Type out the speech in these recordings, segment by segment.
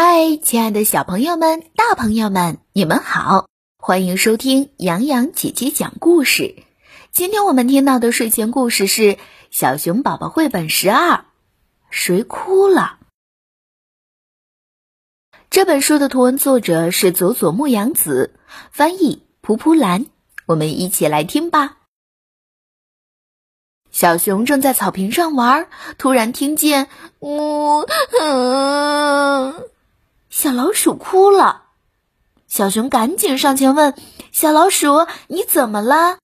嗨，亲爱的小朋友们、大朋友们，你们好！欢迎收听洋洋姐姐讲故事。今天我们听到的睡前故事是《小熊宝宝绘本十二》，谁哭了？这本书的图文作者是佐佐木阳子，翻译蒲蒲兰。我们一起来听吧。小熊正在草坪上玩，突然听见“呜”。嗯小老鼠哭了，小熊赶紧上前问：“小老鼠，你怎么了？”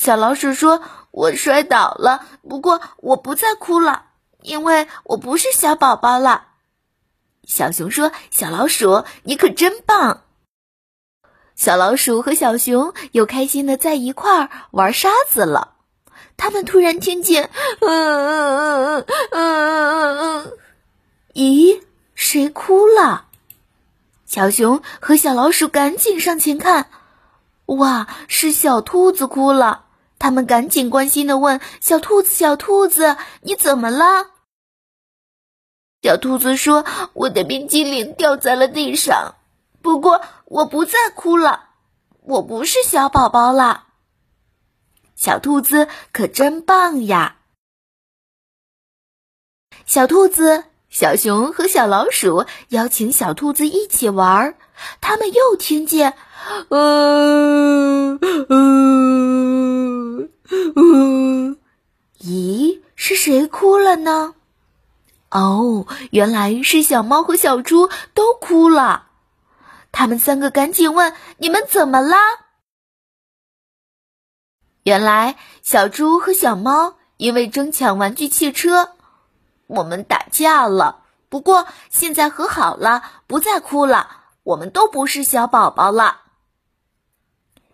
小老鼠说：“我摔倒了，不过我不再哭了，因为我不是小宝宝了。”小熊说：“小老鼠，你可真棒！”小老鼠和小熊又开心的在一块儿玩沙子了。他们突然听见嗯：“嗯嗯嗯嗯嗯嗯，咦？”谁哭了？小熊和小老鼠赶紧上前看，哇，是小兔子哭了。他们赶紧关心的问：“小兔子，小兔子，你怎么了？”小兔子说：“我的冰激凌掉在了地上，不过我不再哭了，我不是小宝宝了。”小兔子可真棒呀！小兔子。小熊和小老鼠邀请小兔子一起玩儿，他们又听见，嗯嗯嗯，咦，是谁哭了呢？哦，原来是小猫和小猪都哭了。他们三个赶紧问：“你们怎么啦？”原来小猪和小猫因为争抢玩具汽车。我们打架了，不过现在和好了，不再哭了。我们都不是小宝宝了，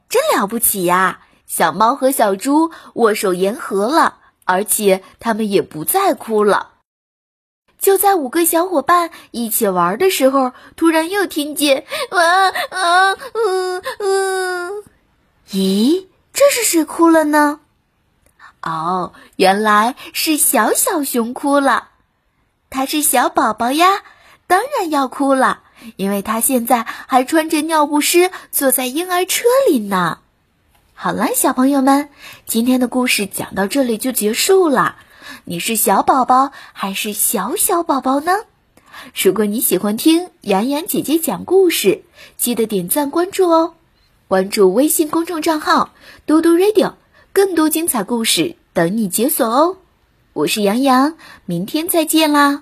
真了不起呀！小猫和小猪握手言和了，而且他们也不再哭了。就在五个小伙伴一起玩的时候，突然又听见“哇啊嗯嗯”，咦，这是谁哭了呢？哦，原来是小小熊哭了，它是小宝宝呀，当然要哭了，因为它现在还穿着尿不湿坐在婴儿车里呢。好了，小朋友们，今天的故事讲到这里就结束了。你是小宝宝还是小小宝宝呢？如果你喜欢听洋洋姐姐讲故事，记得点赞关注哦，关注微信公众账号“嘟嘟 radio”。更多精彩故事等你解锁哦！我是杨洋，明天再见啦。